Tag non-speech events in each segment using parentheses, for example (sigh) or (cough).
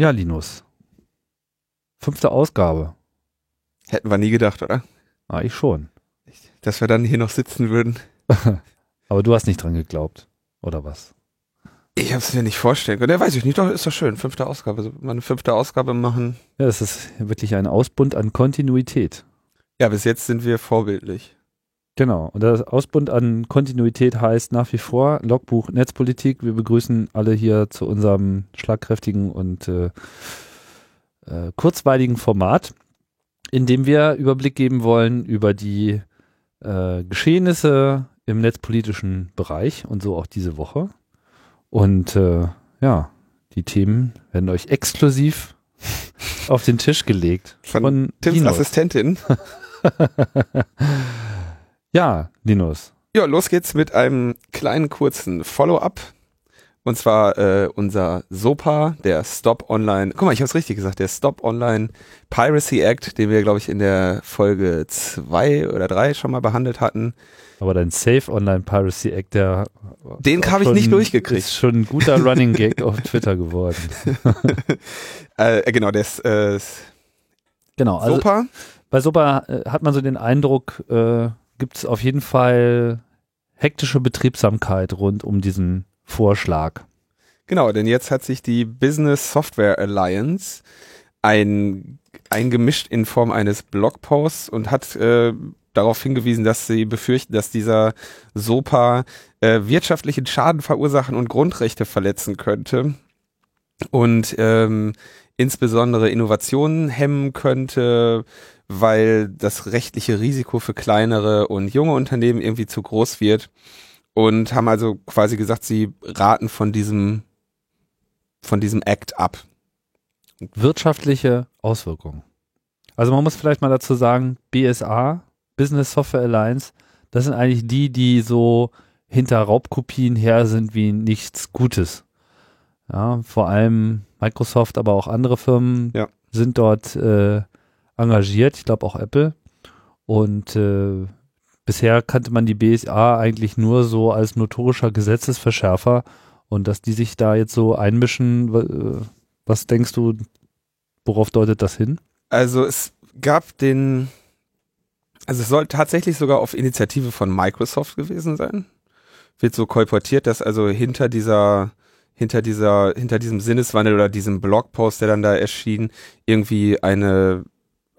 Ja, Linus. Fünfte Ausgabe. Hätten wir nie gedacht, oder? Ah, ich schon. Dass wir dann hier noch sitzen würden. (laughs) Aber du hast nicht dran geglaubt, oder was? Ich habe es mir nicht vorstellen können. Ja, weiß ich nicht, doch, ist doch schön. Fünfte Ausgabe. So, mal eine fünfte Ausgabe machen. Ja, das ist wirklich ein Ausbund an Kontinuität. Ja, bis jetzt sind wir vorbildlich. Genau. Und das Ausbund an Kontinuität heißt nach wie vor Logbuch Netzpolitik. Wir begrüßen alle hier zu unserem schlagkräftigen und äh, äh, kurzweiligen Format, in dem wir Überblick geben wollen über die äh, Geschehnisse im netzpolitischen Bereich und so auch diese Woche. Und äh, ja, die Themen werden euch exklusiv auf den Tisch gelegt. Von, von Tims Linus. Assistentin. (laughs) ja, Linus. Ja, los geht's mit einem kleinen kurzen Follow-up und zwar äh, unser SOPA, der Stop Online, guck mal, ich habe es richtig gesagt, der Stop Online Piracy Act, den wir, glaube ich, in der Folge zwei oder drei schon mal behandelt hatten. Aber dein Safe Online Piracy Act, der den habe ich nicht durchgekriegt. Ist schon ein guter (laughs) Running Gag auf Twitter geworden. (laughs) äh, genau, der ist äh, genau, also SOPA. Bei SOPA äh, hat man so den Eindruck, äh, gibt es auf jeden Fall hektische Betriebsamkeit rund um diesen Vorschlag. Genau, denn jetzt hat sich die Business Software Alliance ein, eingemischt in Form eines Blogposts und hat äh, darauf hingewiesen, dass sie befürchten, dass dieser SOPA äh, wirtschaftlichen Schaden verursachen und Grundrechte verletzen könnte und ähm, insbesondere Innovationen hemmen könnte, weil das rechtliche Risiko für kleinere und junge Unternehmen irgendwie zu groß wird und haben also quasi gesagt, sie raten von diesem, von diesem Act ab. Wirtschaftliche Auswirkungen. Also man muss vielleicht mal dazu sagen, BSA, Business Software Alliance, das sind eigentlich die, die so hinter Raubkopien her sind wie nichts Gutes. Ja, vor allem Microsoft, aber auch andere Firmen ja. sind dort äh, engagiert. Ich glaube auch Apple. Und äh, bisher kannte man die BSA eigentlich nur so als notorischer Gesetzesverschärfer und dass die sich da jetzt so einmischen, äh, was denkst du, worauf deutet das hin? Also es gab den, also es soll tatsächlich sogar auf Initiative von Microsoft gewesen sein. Wird so kolportiert, dass also hinter dieser hinter dieser, hinter diesem Sinneswandel oder diesem Blogpost, der dann da erschien, irgendwie eine,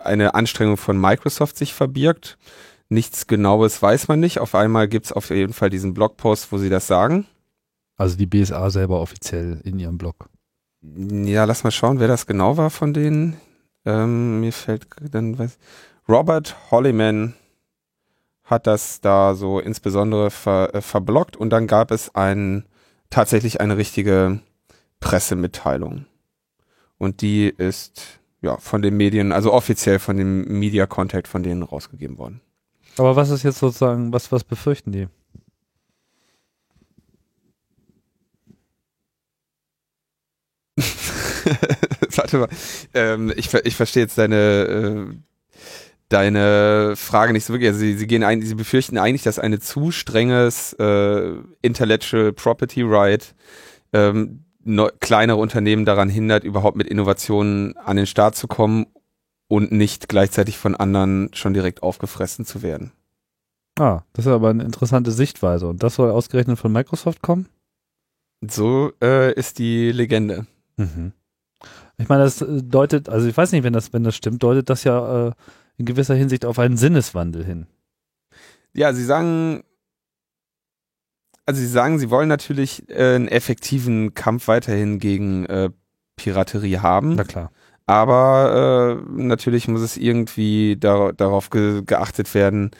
eine Anstrengung von Microsoft sich verbirgt. Nichts Genaues weiß man nicht. Auf einmal gibt es auf jeden Fall diesen Blogpost, wo sie das sagen. Also die BSA selber offiziell in ihrem Blog. Ja, lass mal schauen, wer das genau war von denen. Ähm, mir fällt dann was. Robert Hollyman hat das da so insbesondere ver, äh, verblockt und dann gab es ein, tatsächlich eine richtige Pressemitteilung. Und die ist ja von den Medien, also offiziell von dem Media Contact von denen rausgegeben worden. Aber was ist jetzt sozusagen, was, was befürchten die? (laughs) Warte mal. Ähm, ich, ich verstehe jetzt deine, äh, deine Frage nicht so wirklich. Also sie, sie, gehen ein, sie befürchten eigentlich, dass eine zu strenges äh, Intellectual Property Right ähm, ne, kleinere Unternehmen daran hindert, überhaupt mit Innovationen an den Start zu kommen und nicht gleichzeitig von anderen schon direkt aufgefressen zu werden. Ah, das ist aber eine interessante Sichtweise. Und das soll ausgerechnet von Microsoft kommen? So äh, ist die Legende. Mhm. Ich meine, das äh, deutet, also ich weiß nicht, wenn das, wenn das stimmt, deutet das ja äh, in gewisser Hinsicht auf einen Sinneswandel hin. Ja, sie sagen, also sie sagen, sie wollen natürlich äh, einen effektiven Kampf weiterhin gegen äh, Piraterie haben. Na klar. Aber äh, natürlich muss es irgendwie dar darauf ge geachtet werden,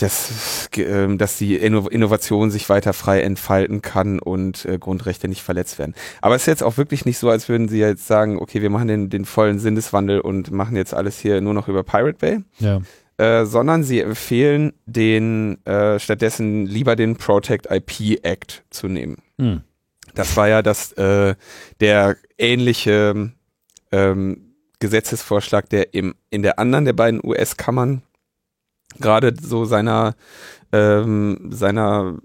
dass, äh, dass die Innovation sich weiter frei entfalten kann und äh, Grundrechte nicht verletzt werden. Aber es ist jetzt auch wirklich nicht so, als würden sie jetzt sagen, okay, wir machen den, den vollen Sinneswandel und machen jetzt alles hier nur noch über Pirate Bay. Ja. Äh, sondern sie empfehlen den äh, stattdessen lieber den Protect IP Act zu nehmen. Hm. Das war ja das äh, der ähnliche ähm, Gesetzesvorschlag, der im, in der anderen der beiden US-Kammern gerade so seiner ähm, seiner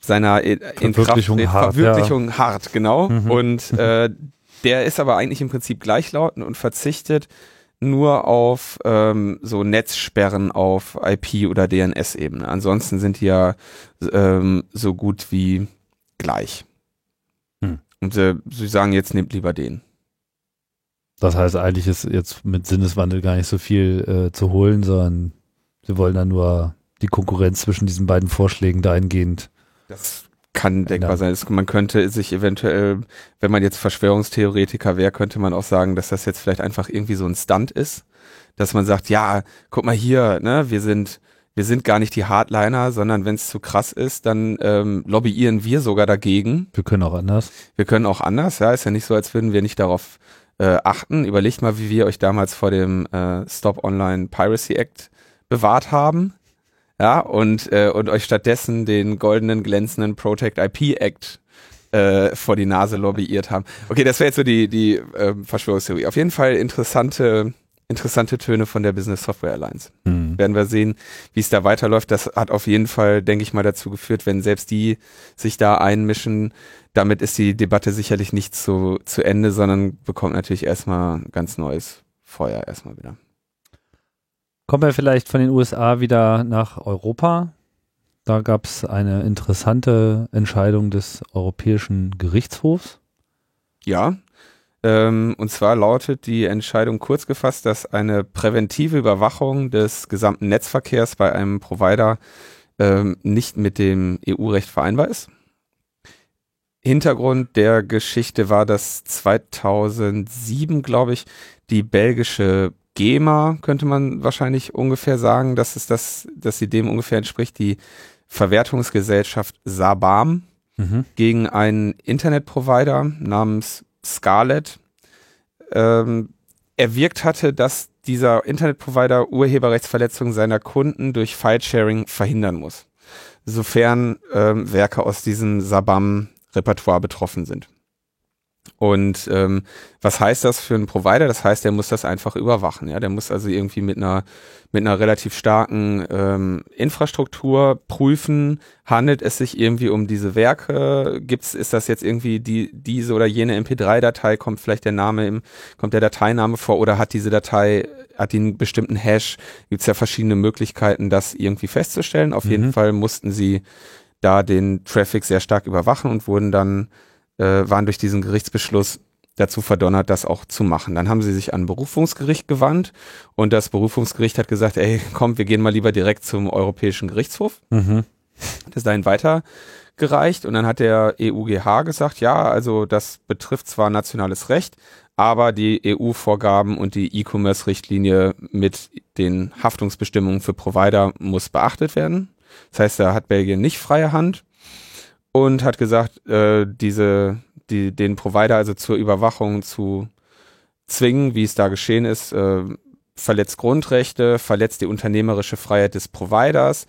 seiner in Verwirklichung Kraft, hart, Verwirklichung hart, genau. Mhm. Und äh, (laughs) der ist aber eigentlich im Prinzip gleichlautend und verzichtet nur auf ähm, so Netzsperren auf IP- oder DNS-Ebene. Ansonsten sind die ja ähm, so gut wie gleich. Hm. Und äh, sie sagen jetzt, nehmt lieber den. Das heißt, eigentlich ist jetzt mit Sinneswandel gar nicht so viel äh, zu holen, sondern sie wollen dann nur die Konkurrenz zwischen diesen beiden Vorschlägen dahingehend. Das kann denkbar Ja. sein. Es- Man könnte sich eventuell, wenn man jetzt Verschwörungstheoretiker wäre, könnte man auch sagen, dass das jetzt vielleicht einfach irgendwie so ein Stunt ist, dass man sagt, ja, guck mal hier, ne, wir sind wir sind gar nicht die Hardliner, sondern wenn es zu krass ist, dann ähm, lobbyieren wir sogar dagegen. Wir können auch anders. Wir können auch anders, ja, ist ja nicht so, als würden wir nicht darauf äh, achten. Überlegt mal, wie wir euch damals vor dem äh, Stop Online Piracy Act bewahrt haben. Ja, und, äh, und euch stattdessen den goldenen, glänzenden Protect IP Act äh, vor die Nase lobbyiert haben. Okay, das wäre jetzt so die, die ähm, Verschwörungstheorie. Auf jeden Fall interessante, interessante Töne von der Business Software Alliance Hm. werden wir sehen, wie es da weiterläuft. Das hat auf jeden Fall, denke ich mal, dazu geführt, wenn selbst die sich da einmischen, damit ist die Debatte sicherlich nicht zu, zu Ende, sondern bekommt natürlich erstmal ganz neues Feuer erstmal wieder. Kommen wir vielleicht von den USA wieder nach Europa. Da gab es eine interessante Entscheidung des Europäischen Gerichtshofs. Ja, ähm, und zwar lautet die Entscheidung kurz gefasst, dass eine präventive Überwachung des gesamten Netzverkehrs bei einem Provider ähm, nicht mit dem EU-Recht vereinbar ist. Hintergrund der Geschichte war, dass 2007, glaube ich, die belgische GEMA, könnte man wahrscheinlich ungefähr sagen, dass es das, dass sie dem ungefähr entspricht, die Verwertungsgesellschaft Sabam, Mhm. gegen einen Internetprovider namens Scarlett ähm, erwirkt hatte, dass dieser Internetprovider Urheberrechtsverletzungen seiner Kunden durch Filesharing verhindern muss, sofern ähm, Werke aus diesem Sabam-Repertoire betroffen sind. Und ähm, was heißt das für einen Provider? Das heißt, der muss das einfach überwachen. Ja, der muss also irgendwie mit einer mit einer relativ starken ähm, Infrastruktur prüfen, handelt es sich irgendwie um diese Werke? Gibt's ist das jetzt irgendwie die diese oder jene MP3-Datei? Kommt vielleicht der Name im kommt der Dateiname vor oder hat diese Datei hat die einen bestimmten Hash? Gibt's ja verschiedene Möglichkeiten, das irgendwie festzustellen. Auf jeden Mhm. Fall mussten sie da den Traffic sehr stark überwachen und wurden dann äh, waren durch diesen Gerichtsbeschluss dazu verdonnert, das auch zu machen. Dann haben sie sich an ein Berufungsgericht gewandt und das Berufungsgericht hat gesagt, ey, komm, wir gehen mal lieber direkt zum Europäischen Gerichtshof. Mhm. Das ist dahin weitergereicht und dann hat der EUGH gesagt, ja, also das betrifft zwar nationales Recht, aber die EU-Vorgaben und die E-Commerce-Richtlinie mit den Haftungsbestimmungen für Provider muss beachtet werden. Das heißt, da hat Belgien nicht freie Hand und hat gesagt, äh, diese, die, den Provider also zur Überwachung zu zwingen, wie es da geschehen ist, äh, verletzt Grundrechte, verletzt die unternehmerische Freiheit des Providers,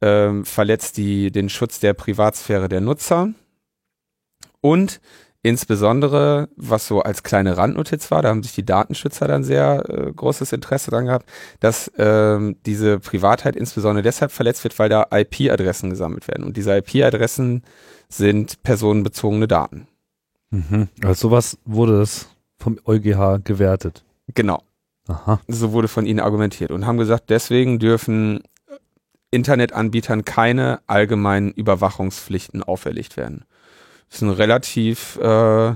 ähm, verletzt die, den Schutz der Privatsphäre der Nutzer und insbesondere, was so als kleine Randnotiz war, da haben sich die Datenschützer dann sehr äh, großes Interesse dran gehabt, dass ähm, diese Privatheit insbesondere deshalb verletzt wird, weil da IP-Adressen gesammelt werden. Und diese IP-Adressen sind personenbezogene Daten. Mhm. Als sowas wurde es vom EuGH gewertet. Genau. Aha. So wurde von ihnen argumentiert und haben gesagt, deswegen dürfen Internetanbietern keine allgemeinen Überwachungspflichten auferlegt werden. Das ist ein relativ äh,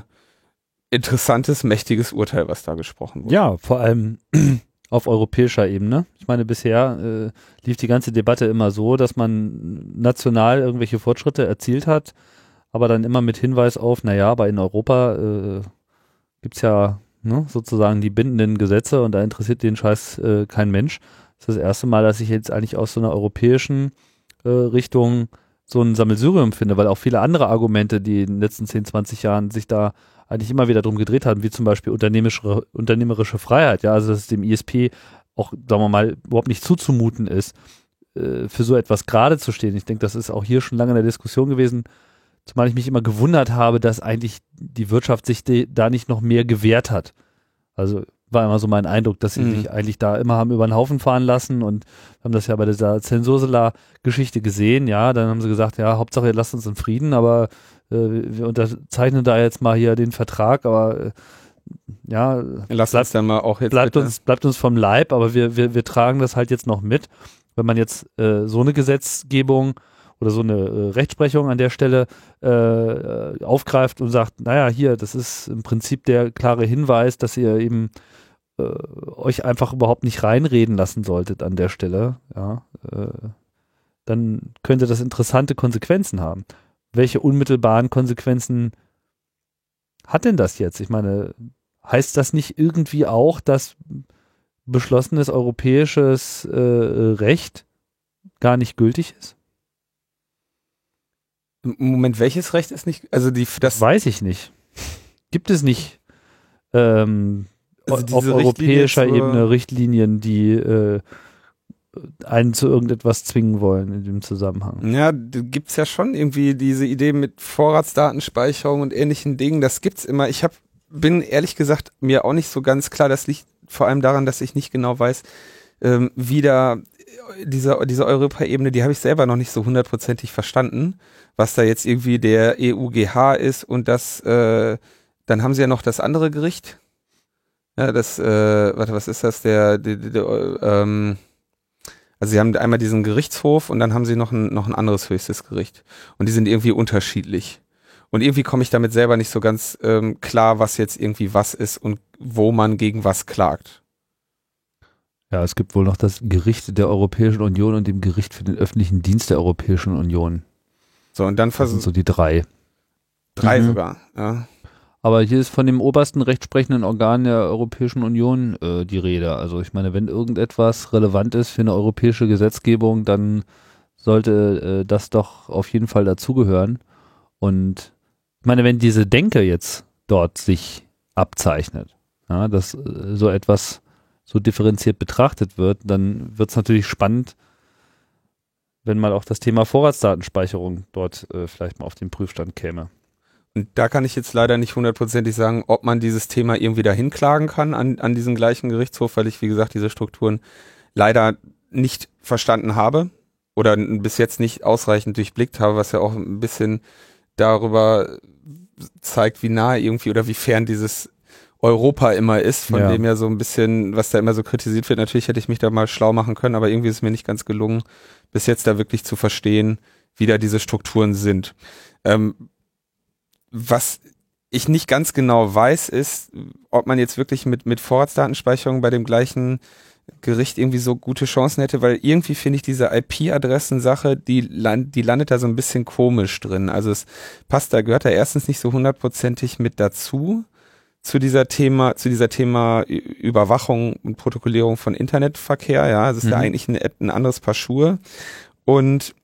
interessantes, mächtiges Urteil, was da gesprochen wurde. Ja, vor allem (clears throat) auf europäischer Ebene. Ich meine, bisher äh, lief die ganze Debatte immer so, dass man national irgendwelche Fortschritte erzielt hat, aber dann immer mit Hinweis auf, naja, aber in Europa äh, gibt's ja ne, sozusagen die bindenden Gesetze und da interessiert den Scheiß äh, kein Mensch. Das ist das erste Mal, dass ich jetzt eigentlich aus so einer europäischen äh, Richtung so ein Sammelsurium finde, weil auch viele andere Argumente, die in den letzten 10, 20 Jahren sich da eigentlich immer wieder drum gedreht haben, wie zum Beispiel unternehmerische, unternehmerische Freiheit, ja, also dass es dem ISP auch, sagen wir mal, überhaupt nicht zuzumuten ist, äh, für so etwas gerade zu stehen. Ich denke, das ist auch hier schon lange in der Diskussion gewesen, zumal ich mich immer gewundert habe, dass eigentlich die Wirtschaft sich da nicht noch mehr gewehrt hat. Also war immer so mein Eindruck, dass sie Mhm. sich eigentlich da immer haben über den Haufen fahren lassen und haben das ja bei dieser Zensursula-Geschichte gesehen, ja, dann haben sie gesagt, ja, Hauptsache ihr lasst uns in Frieden, aber äh, wir unterzeichnen da jetzt mal hier den Vertrag, aber äh, ja, Lass bleibt, uns dann mal auch jetzt bleibt bitte- uns, bleibt uns vom Leib, aber wir, wir, wir tragen das halt jetzt noch mit. Wenn man jetzt äh, so eine Gesetzgebung oder so eine äh, Rechtsprechung an der Stelle äh, äh, aufgreift und sagt, naja, hier, das ist im Prinzip der klare Hinweis, dass ihr eben äh, euch einfach überhaupt nicht reinreden lassen solltet an der Stelle, ja, äh, dann könnte das interessante Konsequenzen haben. Welche unmittelbaren Konsequenzen hat denn das jetzt? Ich meine, heißt das nicht irgendwie auch, dass beschlossenes europäisches äh, Recht gar nicht gültig ist? Moment, welches Recht ist nicht, also die, das, Weiß ich nicht. Gibt es nicht ähm, Also auf europäischer Richtlinie Ebene Richtlinien, die äh, einen zu irgendetwas zwingen wollen in dem Zusammenhang? ja, da gibt's ja schon irgendwie diese Idee mit Vorratsdatenspeicherung und ähnlichen Dingen, das gibt's immer. Ich hab, bin ehrlich gesagt mir auch nicht so ganz klar, das liegt vor allem daran, dass ich nicht genau weiß, ähm, wie da diese, diese Europaebene, die habe ich selber noch nicht so hundertprozentig verstanden, was da jetzt irgendwie der EUGH ist und das, äh, dann haben sie ja noch das andere Gericht. Ja, das, äh, warte, was ist das? Der, der, der, der ähm, also sie haben einmal diesen Gerichtshof und dann haben sie noch ein, noch ein anderes höchstes Gericht. Und die sind irgendwie unterschiedlich. Und irgendwie komme ich damit selber nicht so ganz ähm, klar, was jetzt irgendwie was ist und wo man gegen was klagt. Ja, es gibt wohl noch das Gericht der Europäischen Union und dem Gericht für den öffentlichen Dienst der Europäischen Union. So, und dann Das sind versuchen so die drei. drei Mhm. sogar. Ja. Aber hier ist von dem obersten rechtsprechenden Organ der Europäischen Union äh, die Rede. Also ich meine, wenn irgendetwas relevant ist für eine europäische Gesetzgebung, dann sollte äh, das doch auf jeden Fall dazugehören. Und ich meine, wenn diese Denke jetzt dort sich abzeichnet, ja, dass äh, so etwas so differenziert betrachtet wird, dann wird es natürlich spannend, wenn mal auch das Thema Vorratsdatenspeicherung dort äh, vielleicht mal auf den Prüfstand käme. Und da kann ich jetzt leider nicht hundertprozentig sagen, ob man dieses Thema irgendwie dahin klagen kann an, an diesen gleichen Gerichtshof, weil ich, wie gesagt, diese Strukturen leider nicht verstanden habe oder bis jetzt nicht ausreichend durchblickt habe, was ja auch ein bisschen darüber zeigt, wie nah irgendwie oder wie fern dieses Europa immer ist, von Ja. dem ja so ein bisschen, was da immer so kritisiert wird. Natürlich hätte ich mich da mal schlau machen können, aber irgendwie ist es mir nicht ganz gelungen, bis jetzt da wirklich zu verstehen, wie da diese Strukturen sind. Ähm, was ich nicht ganz genau weiß, ist, ob man jetzt wirklich mit, mit Vorratsdatenspeicherung bei dem gleichen Gericht irgendwie so gute Chancen hätte, weil irgendwie finde ich diese IP-Adressen-Sache, die, land, die landet da so ein bisschen komisch drin. Also es passt, da gehört da erstens nicht so hundertprozentig mit dazu, zu dieser Thema, zu dieser Thema Überwachung und Protokollierung von Internetverkehr, ja, es ist Mhm. eigentlich ein, ein anderes Paar Schuhe. Und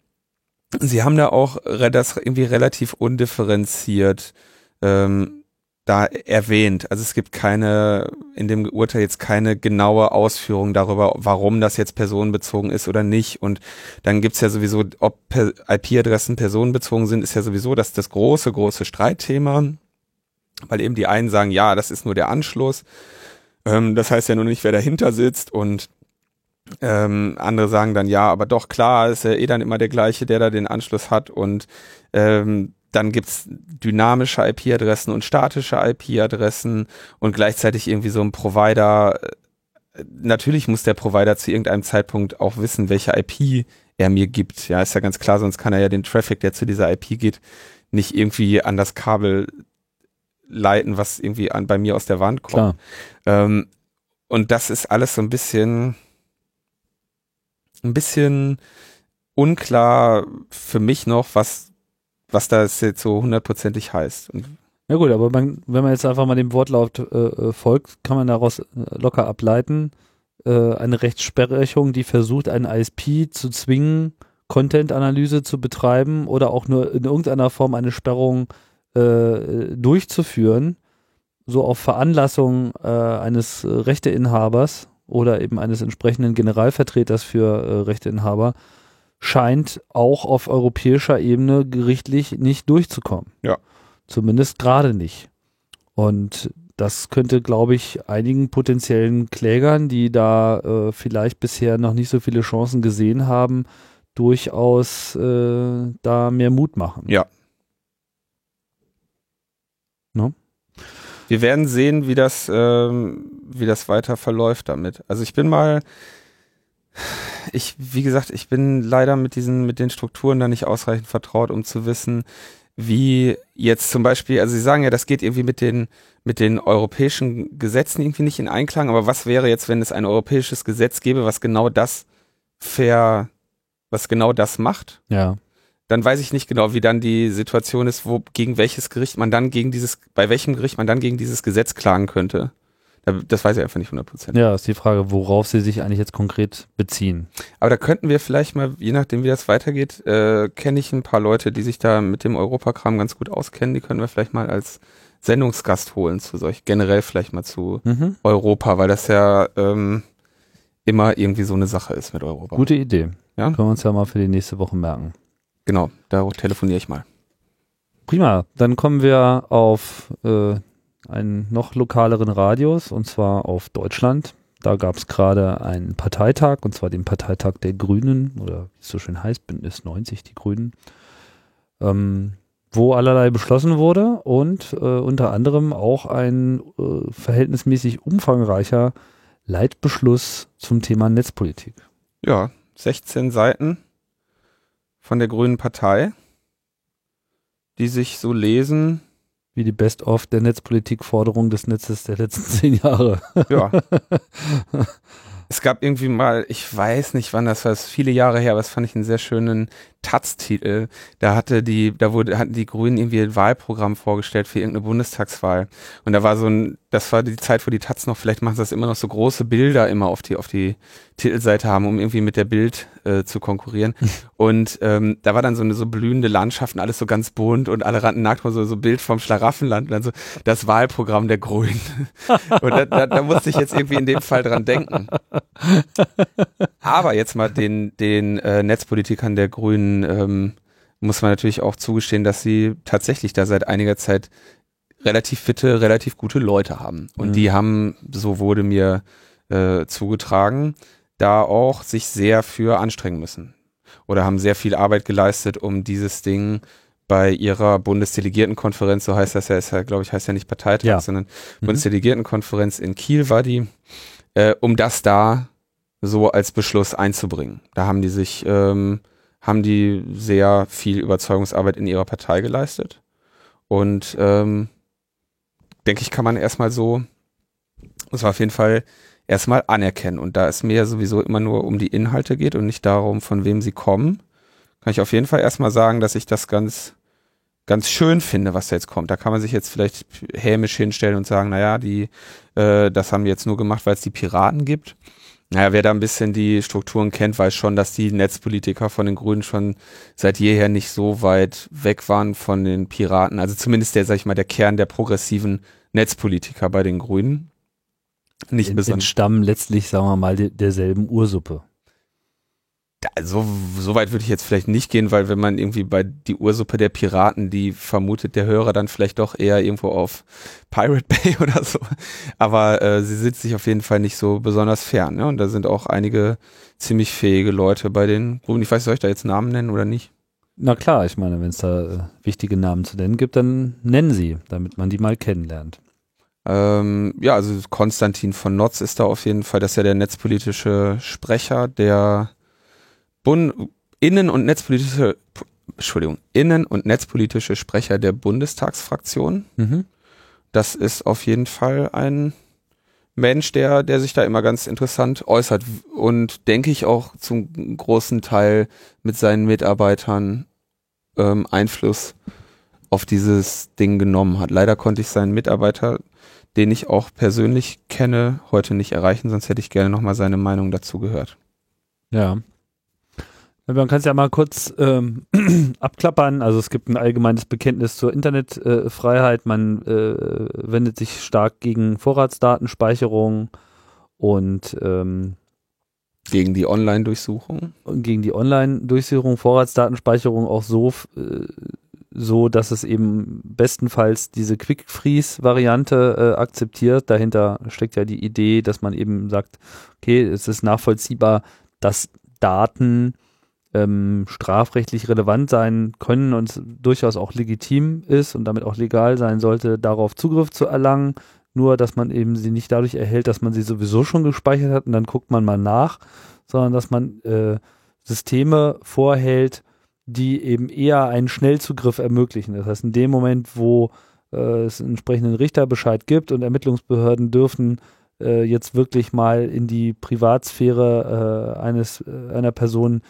sie haben da auch das irgendwie relativ undifferenziert ähm, da erwähnt. Also es gibt keine, in dem Urteil jetzt keine genaue Ausführung darüber, warum das jetzt personenbezogen ist oder nicht. Und dann gibt's ja sowieso, ob IP-Adressen personenbezogen sind, ist ja sowieso das, das große, große Streitthema. Weil eben die einen sagen, ja, das ist nur der Anschluss. Ähm, das heißt ja nur nicht, wer dahinter sitzt. Und ähm, andere sagen dann, ja, aber doch klar, ist ja eh dann immer der gleiche, der da den Anschluss hat. Und ähm, dann gibt's dynamische IP-Adressen und statische IP-Adressen und gleichzeitig irgendwie so ein Provider. Natürlich muss der Provider zu irgendeinem Zeitpunkt auch wissen, welche IP er mir gibt. Ja, ist ja ganz klar, sonst kann er ja den Traffic, der zu dieser IP geht, nicht irgendwie an das Kabel leiten, was irgendwie an, bei mir aus der Wand kommt. Ähm, und das ist alles so ein bisschen, ein bisschen unklar für mich noch, was, was das jetzt so hundertprozentig heißt. Und Ja gut, aber man, wenn man jetzt einfach mal dem Wortlaut äh, äh, folgt, kann man daraus äh, locker ableiten, äh, eine Rechtsprechung, die versucht, einen ISP zu zwingen, Content-Analyse zu betreiben oder auch nur in irgendeiner Form eine Sperrung äh, durchzuführen, so auf Veranlassung äh, eines äh, Rechteinhabers oder eben eines entsprechenden Generalvertreters für äh, Rechteinhaber, scheint auch auf europäischer Ebene gerichtlich nicht durchzukommen. Ja. Zumindest gerade nicht. Und das könnte, glaube ich, einigen potenziellen Klägern, die da äh, vielleicht bisher noch nicht so viele Chancen gesehen haben, durchaus äh, da mehr Mut machen. Ja. Wir werden sehen, wie das, ähm, wie das weiter verläuft damit. Also ich bin mal, ich, wie gesagt, ich bin leider mit diesen, mit den Strukturen da nicht ausreichend vertraut, um zu wissen, wie jetzt zum Beispiel, also Sie sagen ja, das geht irgendwie mit den, mit den europäischen Gesetzen irgendwie nicht in Einklang, aber was wäre jetzt, wenn es ein europäisches Gesetz gäbe, was genau das ver, was genau das macht? Ja. Dann weiß ich nicht genau, wie dann die Situation ist, wo, gegen welches Gericht man dann gegen dieses, bei welchem Gericht man dann gegen dieses Gesetz klagen könnte. Das weiß ich einfach nicht 100%. Ja, ist die Frage, worauf sie sich eigentlich jetzt konkret beziehen. Aber da könnten wir vielleicht mal, je nachdem wie das weitergeht, äh, kenne ich ein paar Leute, die sich da mit dem Europakram ganz gut auskennen. Die können wir vielleicht mal als Sendungsgast holen zu solch, generell vielleicht mal zu Mhm. Europa, weil das ja ähm, immer irgendwie so eine Sache ist mit Europa. Gute Idee. Ja? Können wir uns ja mal für die nächste Woche merken. Genau, da telefoniere ich mal. Prima. Dann kommen wir auf äh, einen noch lokaleren Radius und zwar auf Deutschland. Da gab es gerade einen Parteitag und zwar den Parteitag der Grünen oder wie es so schön heißt, Bündnis 90, die Grünen, ähm, wo allerlei beschlossen wurde und äh, unter anderem auch ein äh, verhältnismäßig umfangreicher Leitbeschluss zum Thema Netzpolitik. Ja, 16 Seiten von der Grünen Partei, die sich so lesen, Wie die Best-of der Netzpolitik-Forderung des Netzes der letzten (laughs) zehn Jahre. Ja. (laughs) es gab irgendwie mal, ich weiß nicht wann das war, das ist viele Jahre her, aber das fand ich einen sehr schönen Taz-Titel. Da hatte die, da wurde, hatten die Grünen irgendwie ein Wahlprogramm vorgestellt für irgendeine Bundestagswahl. Und da war so ein, das war die Zeit, wo die Taz noch, vielleicht machen sie das immer noch so große Bilder immer auf die, auf die Titelseite haben, um irgendwie mit der Bild äh, zu konkurrieren. (laughs) und ähm, da war dann so eine so blühende Landschaften, alles so ganz bunt und alle rannten nackt so, so Bild vom Schlaraffenland und dann so das Wahlprogramm der Grünen. (laughs) und da, da, da musste ich jetzt irgendwie in dem Fall dran denken. (laughs) Aber jetzt mal den, den äh, Netzpolitikern der Grünen ähm, muss man natürlich auch zugestehen, dass sie tatsächlich da seit einiger Zeit relativ fitte, relativ gute Leute haben. Und Mhm. die haben, so wurde mir äh, zugetragen, da auch sich sehr für anstrengen müssen. Oder haben sehr viel Arbeit geleistet, um dieses Ding bei ihrer Bundesdelegiertenkonferenz, so heißt das ja, ist ja, glaube ich, heißt ja nicht Parteitag, Ja. sondern Mhm. Bundesdelegiertenkonferenz in Kiel war die, äh, um das da so als Beschluss einzubringen. Da haben die sich, ähm, haben die sehr viel Überzeugungsarbeit in ihrer Partei geleistet. Und ähm, denke ich, kann man erstmal so, das war auf jeden Fall erstmal anerkennen. Und da es mir sowieso immer nur um die Inhalte geht und nicht darum, von wem sie kommen, kann ich auf jeden Fall erstmal sagen, dass ich das ganz, ganz schön finde, was da jetzt kommt. Da kann man sich jetzt vielleicht hämisch hinstellen und sagen, naja, die, äh, das haben die jetzt nur gemacht, weil es die Piraten gibt. Naja, wer da ein bisschen die Strukturen kennt, weiß schon, dass die Netzpolitiker von den Grünen schon seit jeher nicht so weit weg waren von den Piraten. Also zumindest der, sag ich mal, der Kern der progressiven Netzpolitiker bei den Grünen. Nicht besonders. entstammen letztlich, sagen wir mal, de derselben Ursuppe. Also, so weit würde ich jetzt vielleicht nicht gehen, weil wenn man irgendwie bei die Ursuppe der Piraten, die vermutet der Hörer dann vielleicht doch eher irgendwo auf Pirate Bay (laughs) oder so. Aber äh, sie sitzt sich auf jeden Fall nicht so besonders fern. Ne? Und da sind auch einige ziemlich fähige Leute bei den Grünen. Ich weiß, soll ich da jetzt Namen nennen oder nicht? Na klar, ich meine, wenn es da äh, wichtige Namen zu nennen gibt, dann nennen sie, damit man die mal kennenlernt. Ähm, ja, also Konstantin von Notz ist da auf jeden Fall, das ist ja der netzpolitische Sprecher der Bund Innen- und netzpolitische Entschuldigung, Innen- und netzpolitische Sprecher der Bundestagsfraktion. Mhm. Das ist auf jeden Fall ein Mensch, der, der sich da immer ganz interessant äußert und denke ich auch zum großen Teil mit seinen Mitarbeitern ähm, Einfluss auf dieses Ding genommen hat. Leider konnte ich seinen Mitarbeiter, den ich auch persönlich kenne, heute nicht erreichen, sonst hätte ich gerne nochmal seine Meinung dazu gehört. Ja. Man kann es ja mal kurz ähm, (clears throat) abklappern. Also es gibt ein allgemeines Bekenntnis zur Internetfreiheit. Man äh, wendet sich stark gegen Vorratsdatenspeicherung und ähm, Gegen die Online-Durchsuchung. gegen die Online-Durchsuchung, Vorratsdatenspeicherung auch so, äh, so, dass es eben bestenfalls diese Quick-Freeze-Variante äh, akzeptiert. Dahinter steckt ja die Idee, dass man eben sagt, okay, es ist nachvollziehbar, dass Daten ähm, strafrechtlich relevant sein können und durchaus auch legitim ist und damit auch legal sein sollte, darauf Zugriff zu erlangen. Nur, dass man eben sie nicht dadurch erhält, dass man sie sowieso schon gespeichert hat und dann guckt man mal nach, sondern dass man äh, Systeme vorhält, die eben eher einen Schnellzugriff ermöglichen. Das heißt, in dem Moment, wo äh, es einen entsprechenden Richterbescheid gibt und Ermittlungsbehörden dürfen äh, jetzt wirklich mal in die Privatsphäre äh, eines äh, einer Person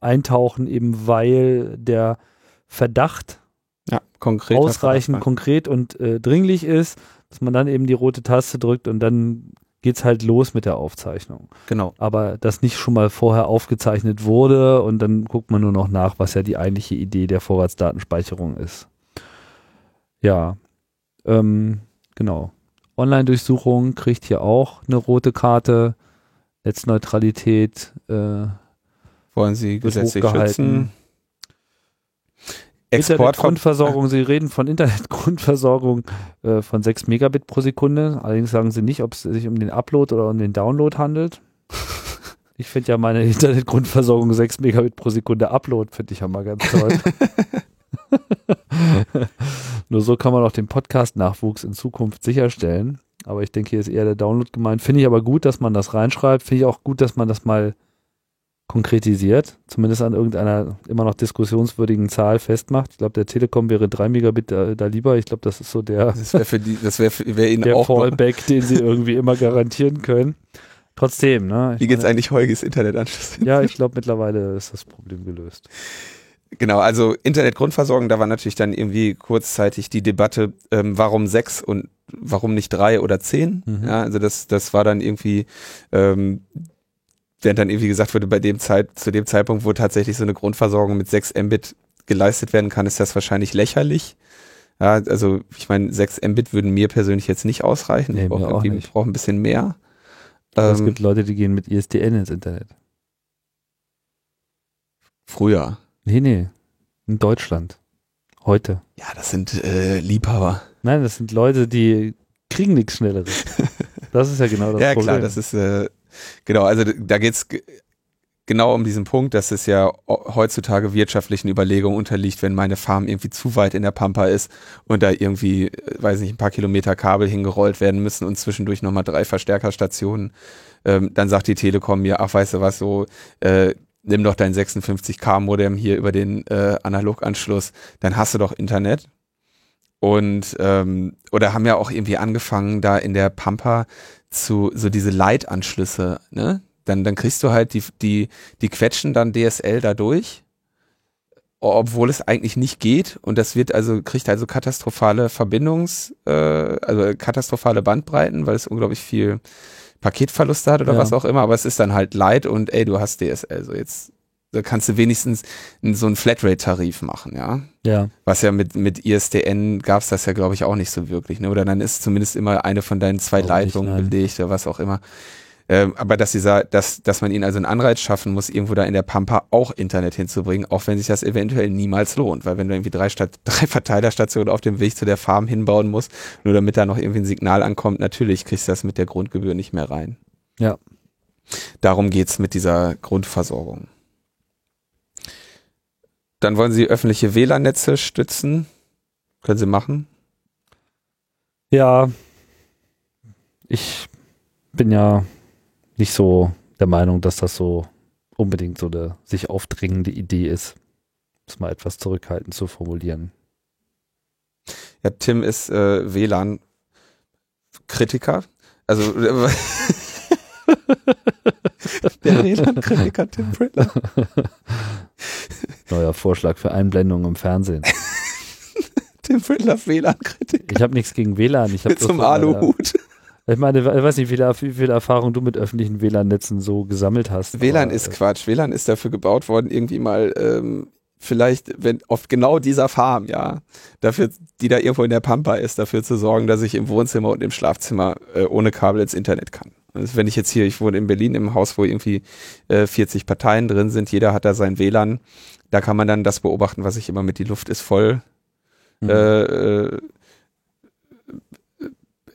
eintauchen, eben weil der Verdacht ja, ausreichend konkret und äh, dringlich ist, dass man dann eben die rote Taste drückt und dann geht's halt los mit der Aufzeichnung. Genau. Aber das nicht schon mal vorher aufgezeichnet wurde und dann guckt man nur noch nach, was ja die eigentliche Idee der Vorratsdatenspeicherung ist. Ja, ähm, genau. Online-Durchsuchung kriegt hier auch eine rote Karte. Netzneutralität äh, wollen Sie gesetzlich schützen. Internetgrundversorgung, Sie reden von Internetgrundversorgung äh, von 6 Megabit pro Sekunde. Allerdings sagen Sie nicht, ob es sich um den Upload oder um den Download handelt. (laughs) Ich finde ja meine Internetgrundversorgung 6 Megabit pro Sekunde Upload, finde ich ja mal ganz toll. (laughs) (laughs) Nur so kann man auch den Podcast-Nachwuchs in Zukunft sicherstellen. Aber ich denke, hier ist eher der Download gemeint. Finde ich aber gut, dass man das reinschreibt. Finde ich auch gut, dass man das mal konkretisiert, zumindest an irgendeiner immer noch diskussionswürdigen Zahl festmacht. Ich glaube, der Telekom wäre 3 Megabit da, da, lieber. Ich glaube, das ist so der, das wäre für die, das wäre wär Ihnen der auch Fallback, den Sie irgendwie immer garantieren können. Trotzdem, ne? Wie geht's meine, eigentlich heutiges Internetanschluss? Ja, ich glaube, mittlerweile ist das Problem gelöst. Genau, also Internetgrundversorgung, da war natürlich dann irgendwie kurzzeitig die Debatte, ähm, warum sechs und warum nicht drei oder zehn? Mhm. Ja, also das, das war dann irgendwie ähm, während dann irgendwie gesagt wurde, bei dem Zeit, zu dem Zeitpunkt, wo tatsächlich so eine Grundversorgung mit 6 Mbit geleistet werden kann, ist das wahrscheinlich lächerlich. Ja, also ich meine, 6 Mbit würden mir persönlich jetzt nicht ausreichen. Nee, ich brauche brauch ein bisschen mehr. Ähm, es gibt Leute, die gehen mit ISDN ins Internet. Früher. Nee, nee. In Deutschland. Heute. Ja, das sind äh, Liebhaber. Nein, das sind Leute, die kriegen nichts Schnelleres. (laughs) Das ist ja genau das ja, Problem. Ja, klar, das ist, äh, Genau, also da geht's genau um diesen Punkt, dass es ja heutzutage wirtschaftlichen Überlegungen unterliegt, wenn meine Farm irgendwie zu weit in der Pampa ist und da irgendwie, äh, weiß nicht, ein paar Kilometer Kabel hingerollt werden müssen und zwischendurch nochmal drei Verstärkerstationen. Ähm, dann sagt die Telekom mir, ach, weißt du was, so, äh, nimm doch dein 56K-Modem hier über den äh, Analoganschluss, dann hast du doch Internet. Und ähm, oder haben ja auch irgendwie angefangen, da in der Pampa zu so diese Leitanschlüsse, ne? Dann, dann kriegst du halt die, die, die quetschen dann DSL dadurch, obwohl es eigentlich nicht geht. Und das wird also, kriegt also katastrophale Verbindungs, äh, also katastrophale Bandbreiten, weil es unglaublich viel Paketverluste hat oder ja. was auch immer, aber es ist dann halt Light und ey, du hast DSL. So jetzt da kannst du wenigstens so einen Flatrate-Tarif machen, ja. Ja. Was ja mit, mit ISDN gab es das ja, glaube ich, auch nicht so wirklich, ne? Oder dann ist zumindest immer eine von deinen zwei auch Leitungen nicht, belegt oder was auch immer. Ähm, aber dass dieser, dass, dass man ihnen also einen Anreiz schaffen muss, irgendwo da in der Pampa auch Internet hinzubringen, auch wenn sich das eventuell niemals lohnt. Weil wenn du irgendwie drei, Stadt, (laughs) drei Verteilerstationen auf dem Weg zu der Farm hinbauen musst, nur damit da noch irgendwie ein Signal ankommt, natürlich kriegst du das mit der Grundgebühr nicht mehr rein. Ja. Darum geht's mit dieser Grundversorgung. Dann wollen Sie öffentliche WLAN-Netze stützen. Können Sie machen? Ja, ich bin ja nicht so der Meinung, dass das so unbedingt so eine sich aufdringende Idee ist, das mal etwas zurückhaltend zu formulieren. Ja, Tim ist äh, WLAN-Kritiker. Also (laughs) (laughs) der WLAN-Kritiker Tim Brittler. (laughs) Neuer Vorschlag für Einblendungen im Fernsehen. (laughs) Tim Brittler WLAN-Kritiker. Ich habe nichts gegen WLAN. Ich Mit zum Aluhut. Ich meine, ich weiß nicht, wie viel, wie viel Erfahrung du mit öffentlichen WLAN-Netzen so gesammelt hast. WLAN ist Quatsch. WLAN ist dafür gebaut worden, irgendwie mal ähm, vielleicht, wenn auf genau dieser Farm, ja, dafür, die da irgendwo in der Pampa ist, dafür zu sorgen, dass ich im Wohnzimmer und im Schlafzimmer äh, ohne Kabel ins Internet kann. Also wenn ich jetzt hier, ich wohne in Berlin im Haus, wo irgendwie äh, 40 Parteien drin sind, jeder hat da sein WLAN. Da kann man dann das beobachten, was ich immer mit die Luft ist voll mhm. äh, äh,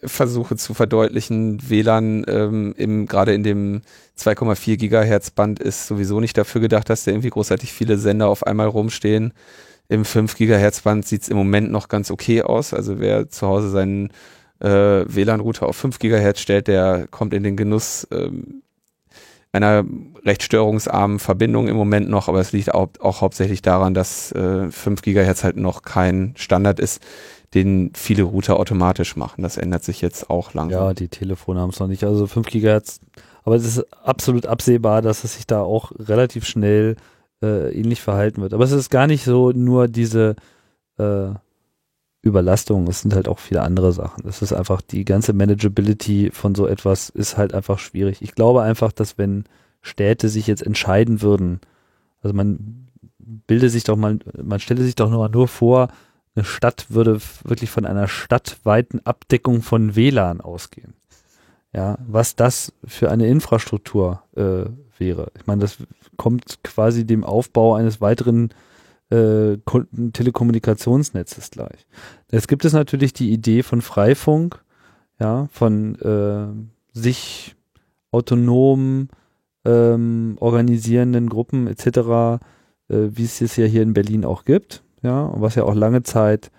versuche zu verdeutlichen, WLAN ähm, im, gerade in dem 2,4 Gigahertz Band ist sowieso nicht dafür gedacht, dass da irgendwie großartig viele Sender auf einmal rumstehen. Im 5 Gigahertz Band sieht es im Moment noch ganz okay aus. Also wer zu Hause seinen äh, WLAN-Router auf 5 Gigahertz stellt, der kommt in den Genuss ähm, einer recht störungsarmen Verbindung im Moment noch, aber es liegt auch, auch hauptsächlich daran, dass äh, 5 Gigahertz halt noch kein Standard ist den viele Router automatisch machen. Das ändert sich jetzt auch langsam. Ja, die Telefone haben es noch nicht. Also 5 Gigahertz. Aber es ist absolut absehbar, dass es sich da auch relativ schnell äh, ähnlich verhalten wird. Aber es ist gar nicht so nur diese äh, Überlastung. Es sind halt auch viele andere Sachen. Es ist einfach die ganze Manageability von so etwas ist halt einfach schwierig. Ich glaube einfach, dass wenn Städte sich jetzt entscheiden würden, also man bilde sich doch mal, man stelle sich doch nur, nur vor, eine Stadt würde wirklich von einer stadtweiten Abdeckung von WLAN ausgehen. Ja, was das für eine Infrastruktur äh, wäre. Ich meine, das kommt quasi dem Aufbau eines weiteren äh, Telekommunikationsnetzes gleich. Jetzt gibt es natürlich die Idee von Freifunk, ja, von äh, sich autonom ähm, organisierenden Gruppen etc., äh, wie es es ja hier in Berlin auch gibt ja, und was ja auch lange Zeit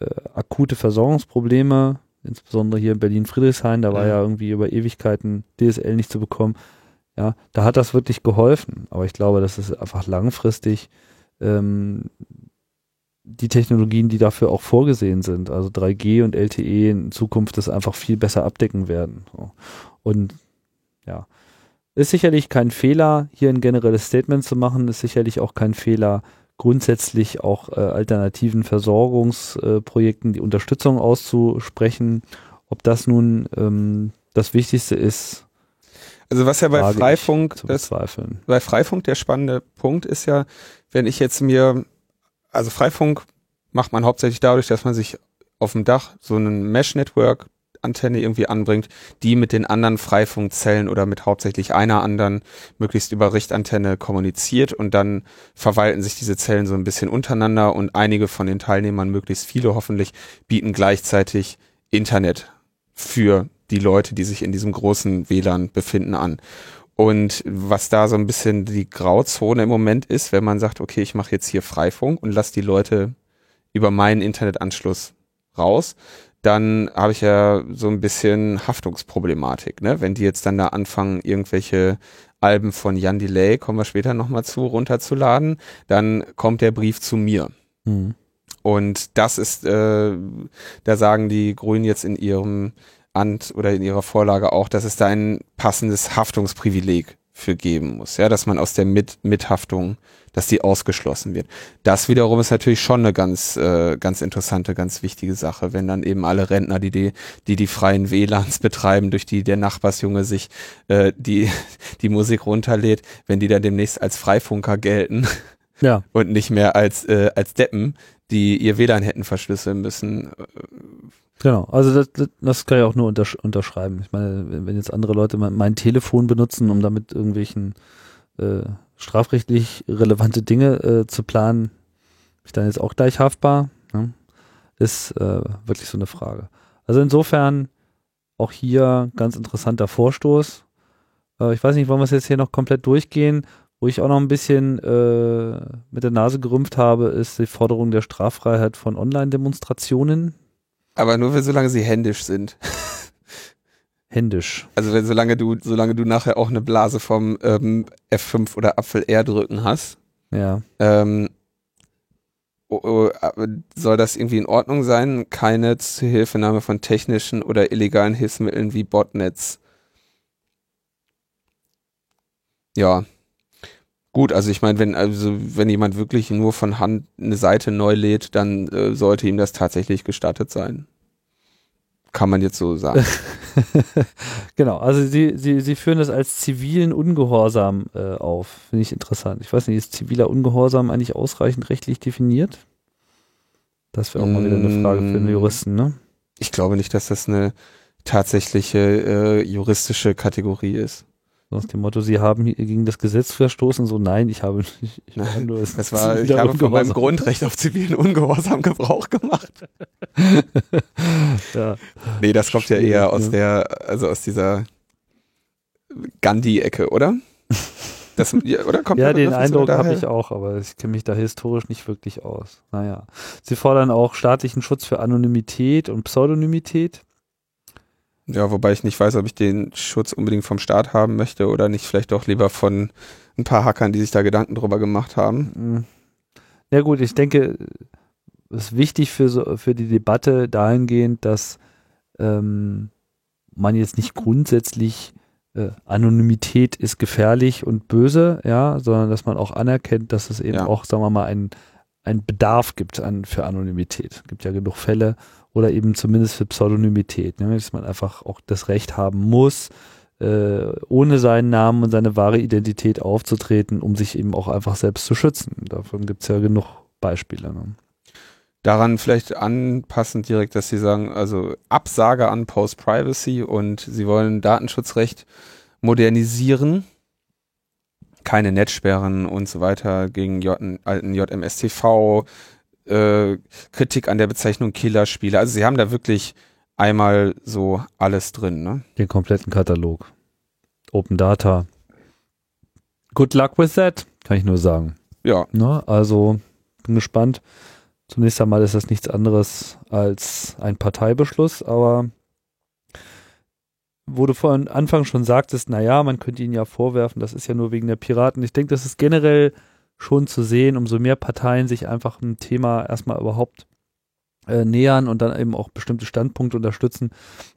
äh, akute Versorgungsprobleme, insbesondere hier in Berlin-Friedrichshain, da war ja irgendwie über Ewigkeiten DSL nicht zu bekommen. Ja, da hat das wirklich geholfen. Aber ich glaube, das ist einfach langfristig ähm, die Technologien, die dafür auch vorgesehen sind, also 3G und LTE in Zukunft das einfach viel besser abdecken werden. Und ja, ist sicherlich kein Fehler, hier ein generelles Statement zu machen, ist sicherlich auch kein Fehler, grundsätzlich auch äh, alternativen Versorgungsprojekten äh, die Unterstützung auszusprechen. Ob das nun ähm, das Wichtigste ist. Also was ja bei Freifunk, das, bei Freifunk der spannende Punkt ist ja, wenn ich jetzt mir, also Freifunk macht man hauptsächlich dadurch, dass man sich auf dem Dach so ein Mesh-Network Antenne irgendwie anbringt, die mit den anderen Freifunkzellen oder mit hauptsächlich einer anderen möglichst über Richtantenne kommuniziert und dann verwalten sich diese Zellen so ein bisschen untereinander und einige von den Teilnehmern, möglichst viele hoffentlich, bieten gleichzeitig Internet für die Leute, die sich in diesem großen WLAN befinden, an. Und was da so ein bisschen die Grauzone im Moment ist, wenn man sagt, okay, ich mache jetzt hier Freifunk und lasse die Leute über meinen Internetanschluss raus, dann habe ich ja so ein bisschen Haftungsproblematik. Ne? Wenn die jetzt dann da anfangen, irgendwelche Alben von Jan Delay, kommen wir später nochmal zu, runterzuladen, dann kommt der Brief zu mir. Mhm. Und das ist, äh, da sagen die Grünen jetzt in ihrem Ant oder in ihrer Vorlage auch, dass es da ein passendes Haftungsprivileg für geben muss, ja, dass man aus der Mit Mithaftung dass die ausgeschlossen wird. Das wiederum ist natürlich schon eine ganz, äh, ganz interessante, ganz wichtige Sache, wenn dann eben alle Rentner, die die, die, die freien WLANs betreiben, durch die der Nachbarsjunge sich äh, die, (laughs) die Musik runterlädt, wenn die dann demnächst als Freifunker gelten ja. und nicht mehr als, äh, als Deppen, die ihr WLAN hätten verschlüsseln müssen. Genau, also das, das kann ich auch nur untersch unterschreiben. Ich meine, wenn jetzt andere Leute mein, mein Telefon benutzen, um damit irgendwelchen äh, strafrechtlich relevante Dinge äh, zu planen, bin ich dann jetzt auch gleich haftbar? Ne? Ist äh, wirklich so eine Frage. Also insofern auch hier ganz interessanter Vorstoß. Äh, ich weiß nicht, wollen wir es jetzt hier noch komplett durchgehen? Wo ich auch noch ein bisschen äh, mit der Nase gerümpft habe, ist die Forderung der Straffreiheit von Online-Demonstrationen. Aber nur, solange sie händisch sind. (laughs) händisch. Also wenn, solange du, solange du nachher auch eine Blase vom ähm, F5 oder Apfel R drücken hast, ja. ähm, oh, soll das irgendwie in Ordnung sein? Keine Zuhilfenahme von technischen oder illegalen Hilfsmitteln wie Botnets. Ja. Gut, also ich meine, wenn also wenn jemand wirklich nur von Hand eine Seite neu lädt, dann äh, sollte ihm das tatsächlich gestattet sein. Kann man jetzt so sagen. (laughs) genau, also sie, sie, sie führen das als zivilen Ungehorsam äh, auf. Finde ich interessant. Ich weiß nicht, ist ziviler Ungehorsam eigentlich ausreichend rechtlich definiert? Das wäre auch mal wieder eine Frage für einen mm. Juristen, ne? Ich glaube nicht, dass das eine tatsächliche äh, juristische Kategorie ist. Nach dem Motto, sie haben gegen das Gesetz verstoßen, so nein, ich habe nicht. Ich (laughs) nein, nur, das war, ich habe von meinem Grundrecht auf zivilen Ungehorsam (laughs) Gebrauch gemacht. (laughs) ja. Nee, das kommt ja eher aus ne? der, also aus dieser Gandhi-Ecke, oder? Das, oder kommt ja, den Eindruck habe ich auch, aber ich kenne mich da historisch nicht wirklich aus. Naja. Sie fordern auch staatlichen Schutz für Anonymität und Pseudonymität. Ja, wobei ich nicht weiß, ob ich den Schutz unbedingt vom Staat haben möchte oder nicht vielleicht auch lieber von ein paar Hackern, die sich da Gedanken drüber gemacht haben. Mhm. Ja gut, ich denke, es ist wichtig für, so, für die Debatte dahingehend, dass ähm, man jetzt nicht grundsätzlich äh, Anonymität ist gefährlich und böse, ja, sondern dass man auch anerkennt, dass es eben ja. auch, sagen wir mal, ein, ein Bedarf gibt an, für Anonymität. Es gibt ja genug Fälle oder eben zumindest für Pseudonymität, ne, dass man einfach auch das Recht haben muss, äh, ohne seinen Namen und seine wahre Identität aufzutreten, um sich eben auch einfach selbst zu schützen. Davon gibt es ja genug Beispiele. Ne? daran vielleicht anpassend direkt, dass sie sagen, also Absage an Post-Privacy und sie wollen Datenschutzrecht modernisieren. Keine Netzsperren und so weiter gegen J alten JMSTV, äh, Kritik an der Bezeichnung Killerspiele. Also sie haben da wirklich einmal so alles drin. Ne? Den kompletten Katalog. Open Data. Good luck with that, kann ich nur sagen. Ja. Ne? Also bin gespannt. Zunächst einmal ist das nichts anderes als ein Parteibeschluss, aber wo du vor Anfang schon sagtest, naja, man könnte ihnen ja vorwerfen, das ist ja nur wegen der Piraten. Ich denke, das ist generell schon zu sehen, umso mehr Parteien sich einfach ein Thema erstmal überhaupt äh, nähern und dann eben auch bestimmte Standpunkte unterstützen.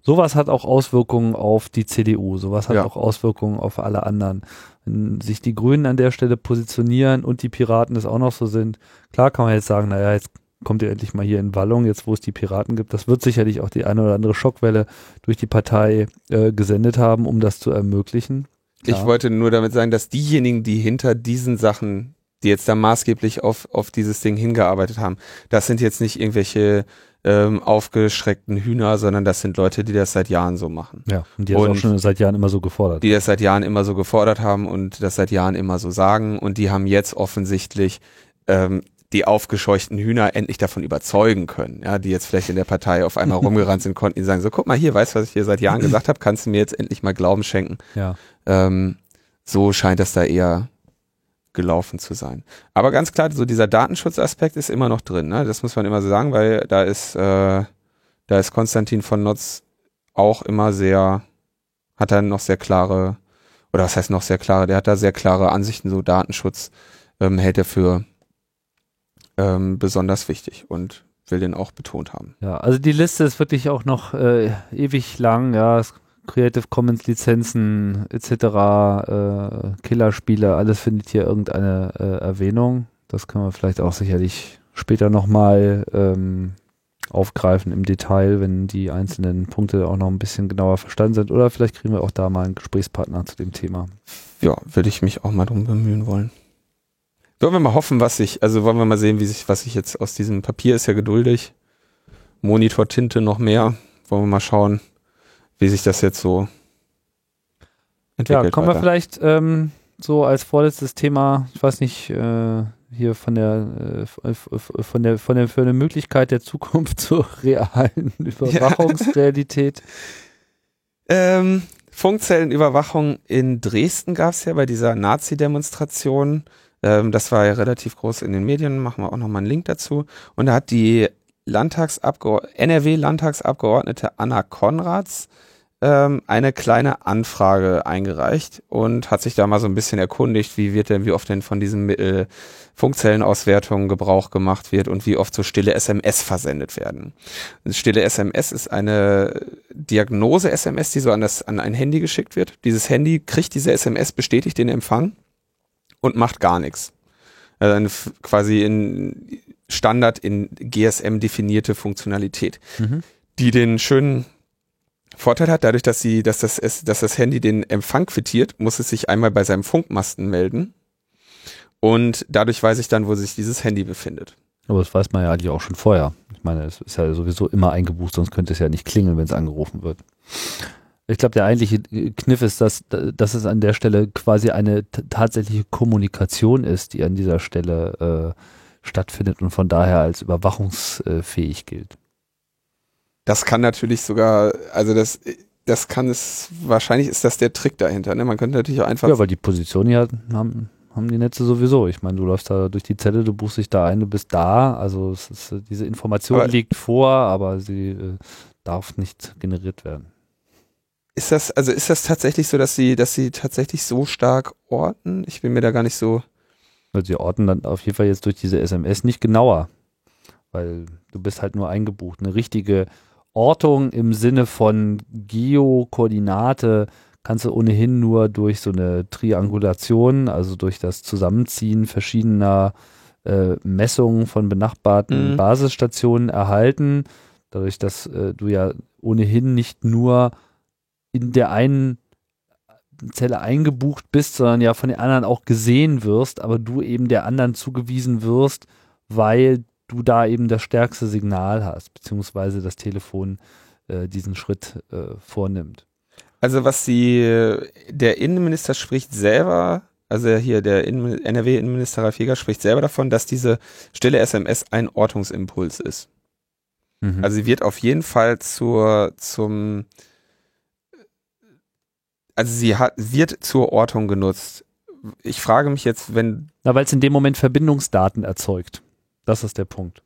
Sowas hat auch Auswirkungen auf die CDU, sowas hat ja. auch Auswirkungen auf alle anderen. Wenn sich die Grünen an der Stelle positionieren und die Piraten es auch noch so sind, klar kann man jetzt sagen, naja, jetzt kommt ihr endlich mal hier in Wallung, jetzt wo es die Piraten gibt. Das wird sicherlich auch die eine oder andere Schockwelle durch die Partei äh, gesendet haben, um das zu ermöglichen. Klar. Ich wollte nur damit sagen, dass diejenigen, die hinter diesen Sachen, die jetzt da maßgeblich auf, auf dieses Ding hingearbeitet haben, das sind jetzt nicht irgendwelche ähm, aufgeschreckten Hühner, sondern das sind Leute, die das seit Jahren so machen. Ja, und die das auch schon seit Jahren immer so gefordert. Die das seit Jahren immer so gefordert haben und das seit Jahren immer so sagen und die haben jetzt offensichtlich ähm, die aufgescheuchten Hühner endlich davon überzeugen können, ja, die jetzt vielleicht in der Partei auf einmal (laughs) rumgerannt sind, konnten die sagen, so guck mal hier, weißt du, was ich hier seit Jahren (laughs) gesagt habe, kannst du mir jetzt endlich mal Glauben schenken. Ja. Ähm, so scheint das da eher gelaufen zu sein. Aber ganz klar, so dieser Datenschutzaspekt ist immer noch drin, ne? Das muss man immer so sagen, weil da ist, äh, da ist Konstantin von Notz auch immer sehr, hat er noch sehr klare, oder was heißt noch sehr klare, der hat da sehr klare Ansichten, so Datenschutz ähm, hält er für ähm, besonders wichtig und will den auch betont haben. Ja, also die Liste ist wirklich auch noch äh, ewig lang, ja, Creative Commons Lizenzen etc., äh, Killerspiele, alles findet hier irgendeine äh, Erwähnung. Das können wir vielleicht auch sicherlich später nochmal ähm, aufgreifen im Detail, wenn die einzelnen Punkte auch noch ein bisschen genauer verstanden sind. Oder vielleicht kriegen wir auch da mal einen Gesprächspartner zu dem Thema. Ja, würde ich mich auch mal drum bemühen wollen. Sollen wir mal hoffen, was sich, also wollen wir mal sehen, wie sich, was sich jetzt aus diesem Papier ist ja geduldig. Monitortinte noch mehr. Wollen wir mal schauen, wie sich das jetzt so entwickelt. Ja, kommen weiter. wir vielleicht ähm, so als vorletztes Thema, ich weiß nicht, äh, hier von der, äh, von der, von der, für eine Möglichkeit der Zukunft (laughs) zur realen (laughs) Überwachungsrealität. Ja. ähm, Funkzellenüberwachung in Dresden gab es ja bei dieser Nazi-Demonstration. Ähm, das war ja relativ groß in den Medien, machen wir auch nochmal einen Link dazu. Und da hat die NRW-Landtagsabgeordnete Anna Konrads ähm, eine kleine Anfrage eingereicht und hat sich da mal so ein bisschen erkundigt, wie wird denn, wie oft denn von diesem Mittel Funkzellenauswertung Gebrauch gemacht wird und wie oft so stille SMS versendet werden. Stille SMS ist eine Diagnose-SMS, die so an, das, an ein Handy geschickt wird. Dieses Handy kriegt diese SMS, bestätigt den Empfang und macht gar nichts. Also quasi in Standard in GSM definierte Funktionalität, mhm. die den schönen Vorteil hat, dadurch, dass sie, dass das, dass das Handy den Empfang quittiert, muss es sich einmal bei seinem Funkmasten melden. Und dadurch weiß ich dann, wo sich dieses Handy befindet. Aber das weiß man ja eigentlich auch schon vorher. Ich meine, es ist ja sowieso immer eingebucht, sonst könnte es ja nicht klingeln, wenn es angerufen wird. Ich glaube, der eigentliche Kniff ist, dass, dass es an der Stelle quasi eine tatsächliche Kommunikation ist, die an dieser Stelle äh, stattfindet und von daher als überwachungsfähig gilt. Das kann natürlich sogar, also das, das kann es, wahrscheinlich ist das der Trick dahinter. Ne? Man könnte natürlich auch einfach. Ja, weil die Position ja haben, haben die Netze sowieso. Ich meine, du läufst da durch die Zelle, du buchst dich da ein, du bist da. Also ist, diese Information aber liegt vor, aber sie äh, darf nicht generiert werden. Ist das, also ist das tatsächlich so, dass sie, dass sie tatsächlich so stark orten? Ich bin mir da gar nicht so. Also sie orten dann auf jeden Fall jetzt durch diese SMS nicht genauer. Weil du bist halt nur eingebucht. Eine richtige Ortung im Sinne von Geokoordinate kannst du ohnehin nur durch so eine Triangulation, also durch das Zusammenziehen verschiedener äh, Messungen von benachbarten mhm. Basisstationen erhalten. Dadurch, dass äh, du ja ohnehin nicht nur in der einen Zelle eingebucht bist, sondern ja von den anderen auch gesehen wirst, aber du eben der anderen zugewiesen wirst, weil du da eben das stärkste Signal hast, beziehungsweise das Telefon äh, diesen Schritt äh, vornimmt. Also was die, der Innenminister spricht selber, also hier der NRW-Innenminister Ralf Jäger spricht selber davon, dass diese stille SMS ein Ortungsimpuls ist. Mhm. Also sie wird auf jeden Fall zur, zum also sie hat, wird zur Ortung genutzt. Ich frage mich jetzt, wenn. Na, weil es in dem Moment Verbindungsdaten erzeugt. Das ist der Punkt.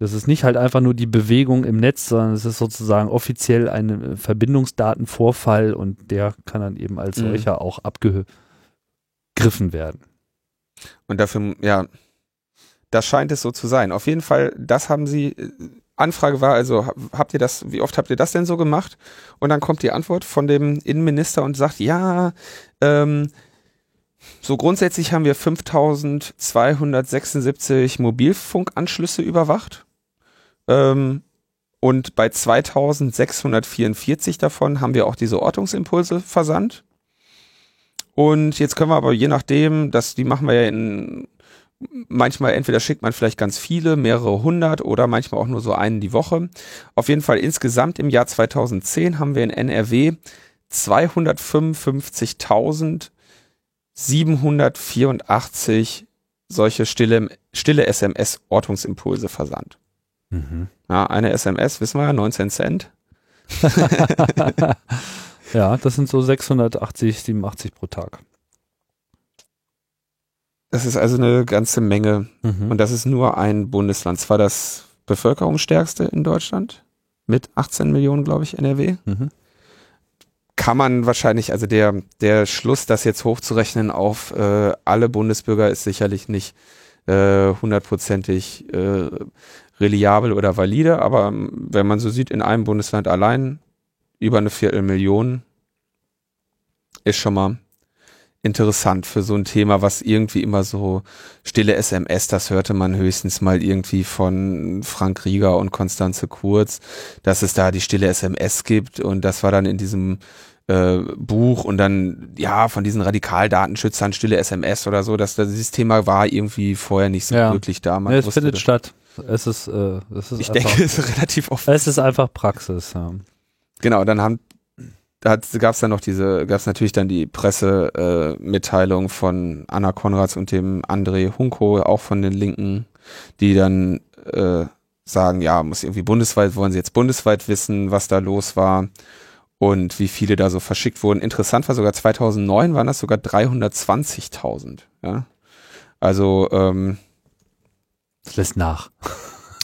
Das ist nicht halt einfach nur die Bewegung im Netz, sondern es ist sozusagen offiziell ein Verbindungsdatenvorfall und der kann dann eben als mhm. solcher auch abgegriffen werden. Und dafür, ja, das scheint es so zu sein. Auf jeden Fall, das haben sie Anfrage war also, habt ihr das, wie oft habt ihr das denn so gemacht? Und dann kommt die Antwort von dem Innenminister und sagt, ja, ähm, so grundsätzlich haben wir 5276 Mobilfunkanschlüsse überwacht. Ähm, und bei 2644 davon haben wir auch diese Ortungsimpulse versandt. Und jetzt können wir aber je nachdem, dass die machen wir ja in manchmal entweder schickt man vielleicht ganz viele, mehrere hundert oder manchmal auch nur so einen die Woche. Auf jeden Fall insgesamt im Jahr 2010 haben wir in NRW 255.784 solche stille, stille SMS-Ortungsimpulse versandt. Mhm. Ja, eine SMS, wissen wir ja, 19 Cent. (laughs) ja, das sind so 680, 87 pro Tag. Das ist also eine ganze Menge. Mhm. Und das ist nur ein Bundesland. Zwar das bevölkerungsstärkste in Deutschland mit 18 Millionen, glaube ich, NRW. Mhm. Kann man wahrscheinlich, also der, der Schluss, das jetzt hochzurechnen auf äh, alle Bundesbürger ist sicherlich nicht äh, hundertprozentig äh, reliabel oder valide, aber ähm, wenn man so sieht, in einem Bundesland allein über eine Viertelmillion ist schon mal interessant für so ein Thema, was irgendwie immer so stille SMS, das hörte man höchstens mal irgendwie von Frank Rieger und Konstanze Kurz, dass es da die stille SMS gibt und das war dann in diesem äh, Buch und dann ja von diesen Radikaldatenschützern stille SMS oder so, dass das, dieses Thema war irgendwie vorher nicht so ja. wirklich da. Man ja, es findet das. statt. Es ist, äh, es ist ich einfach, denke, es ist relativ oft. Es ist einfach Praxis. Ja. Genau, dann haben da gab es dann noch diese, gab es natürlich dann die Pressemitteilung äh, von Anna Konrads und dem André Hunko, auch von den Linken, die dann äh, sagen, ja, muss irgendwie bundesweit, wollen sie jetzt bundesweit wissen, was da los war und wie viele da so verschickt wurden. Interessant war sogar 2009 waren das sogar 320.000. Ja? Also ähm, das lässt nach.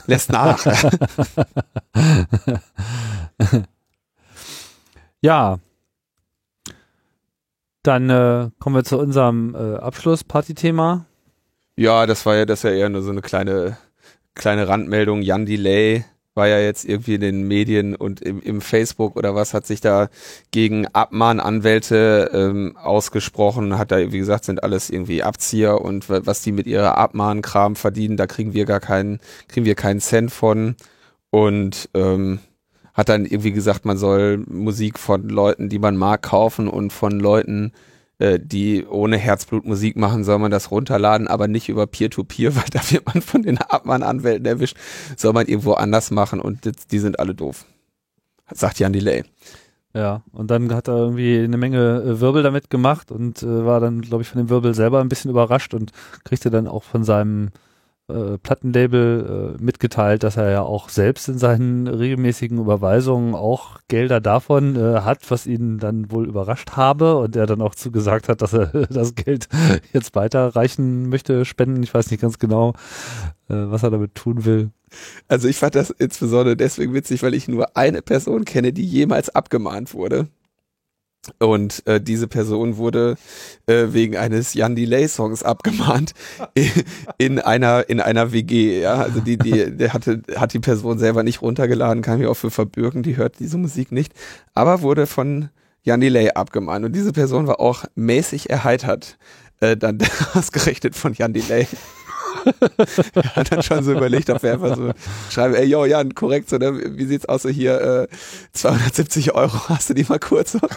Lässt nach. (laughs) (laughs) Ja. Dann äh, kommen wir zu unserem äh, Abschluss-Party-Thema. Ja, das war ja, das ja eher nur so eine kleine, kleine Randmeldung. Jan Delay war ja jetzt irgendwie in den Medien und im, im Facebook oder was hat sich da gegen Abmahnanwälte ähm, ausgesprochen, hat da, wie gesagt, sind alles irgendwie Abzieher und was die mit ihrer Abmahnkram verdienen, da kriegen wir gar keinen, kriegen wir keinen Cent von. Und ähm, hat dann irgendwie gesagt, man soll Musik von Leuten, die man mag, kaufen und von Leuten, äh, die ohne Herzblut Musik machen, soll man das runterladen, aber nicht über Peer-to-Peer, -Peer, (laughs) weil da wird man von den Abmann-Anwälten erwischt, soll man irgendwo anders machen und die sind alle doof. Sagt Jan Delay. Ja, und dann hat er irgendwie eine Menge äh, Wirbel damit gemacht und äh, war dann, glaube ich, von dem Wirbel selber ein bisschen überrascht und kriegte dann auch von seinem äh, Plattenlabel äh, mitgeteilt, dass er ja auch selbst in seinen regelmäßigen Überweisungen auch Gelder davon äh, hat, was ihn dann wohl überrascht habe und er dann auch zugesagt hat, dass er (laughs) das Geld jetzt weiterreichen möchte, spenden. Ich weiß nicht ganz genau, äh, was er damit tun will. Also ich fand das insbesondere deswegen witzig, weil ich nur eine Person kenne, die jemals abgemahnt wurde. Und äh, diese Person wurde äh, wegen eines Jan Delay Songs abgemahnt in, in einer in einer WG. Ja, also die die der hatte hat die Person selber nicht runtergeladen, kann mich auch für verbürgen. Die hört diese Musik nicht, aber wurde von Jan Delay abgemahnt. Und diese Person war auch mäßig erheitert, äh, dann (laughs) ausgerechnet von Jan Delay. Er (laughs) hat dann schon so überlegt, ob wir einfach so schreiben, ey, yo, Jan, korrekt, so, ne? wie sieht's aus, so hier, äh, 270 Euro, hast du die mal kurz? So? (laughs)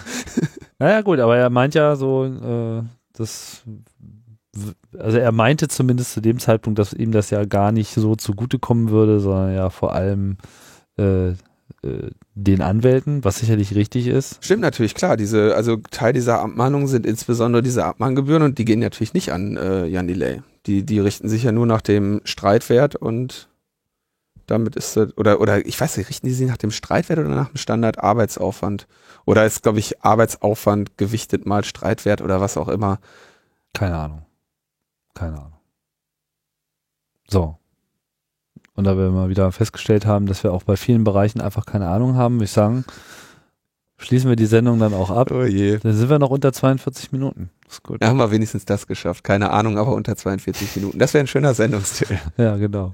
Naja, gut, aber er meint ja so, äh, das, also er meinte zumindest zu dem Zeitpunkt, dass ihm das ja gar nicht so zugutekommen würde, sondern ja vor allem äh, äh, den Anwälten, was sicherlich richtig ist. Stimmt natürlich, klar. Diese, also Teil dieser Abmahnungen sind insbesondere diese Abmahngebühren und die gehen natürlich nicht an äh, Jan Delay. Die, die richten sich ja nur nach dem Streitwert und damit ist das, oder, oder ich weiß nicht, richten die sich nach dem Streitwert oder nach dem Standard Arbeitsaufwand? Oder ist, glaube ich, Arbeitsaufwand gewichtet mal Streitwert oder was auch immer? Keine Ahnung. Keine Ahnung. So. Und da wir mal wieder festgestellt haben, dass wir auch bei vielen Bereichen einfach keine Ahnung haben, würde ich sagen, schließen wir die Sendung dann auch ab. Oh je. Dann sind wir noch unter 42 Minuten. ist gut. Da haben wir wenigstens das geschafft. Keine Ahnung, aber unter 42 Minuten. Das wäre ein schöner Sendungstitel. (laughs) Ja, genau.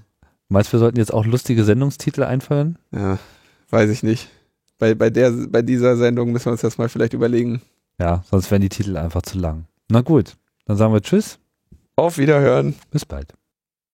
Meinst du, wir sollten jetzt auch lustige Sendungstitel einfallen? Ja, weiß ich nicht. Bei, bei, der, bei dieser Sendung müssen wir uns das mal vielleicht überlegen. Ja, sonst wären die Titel einfach zu lang. Na gut, dann sagen wir Tschüss. Auf Wiederhören. Bis bald.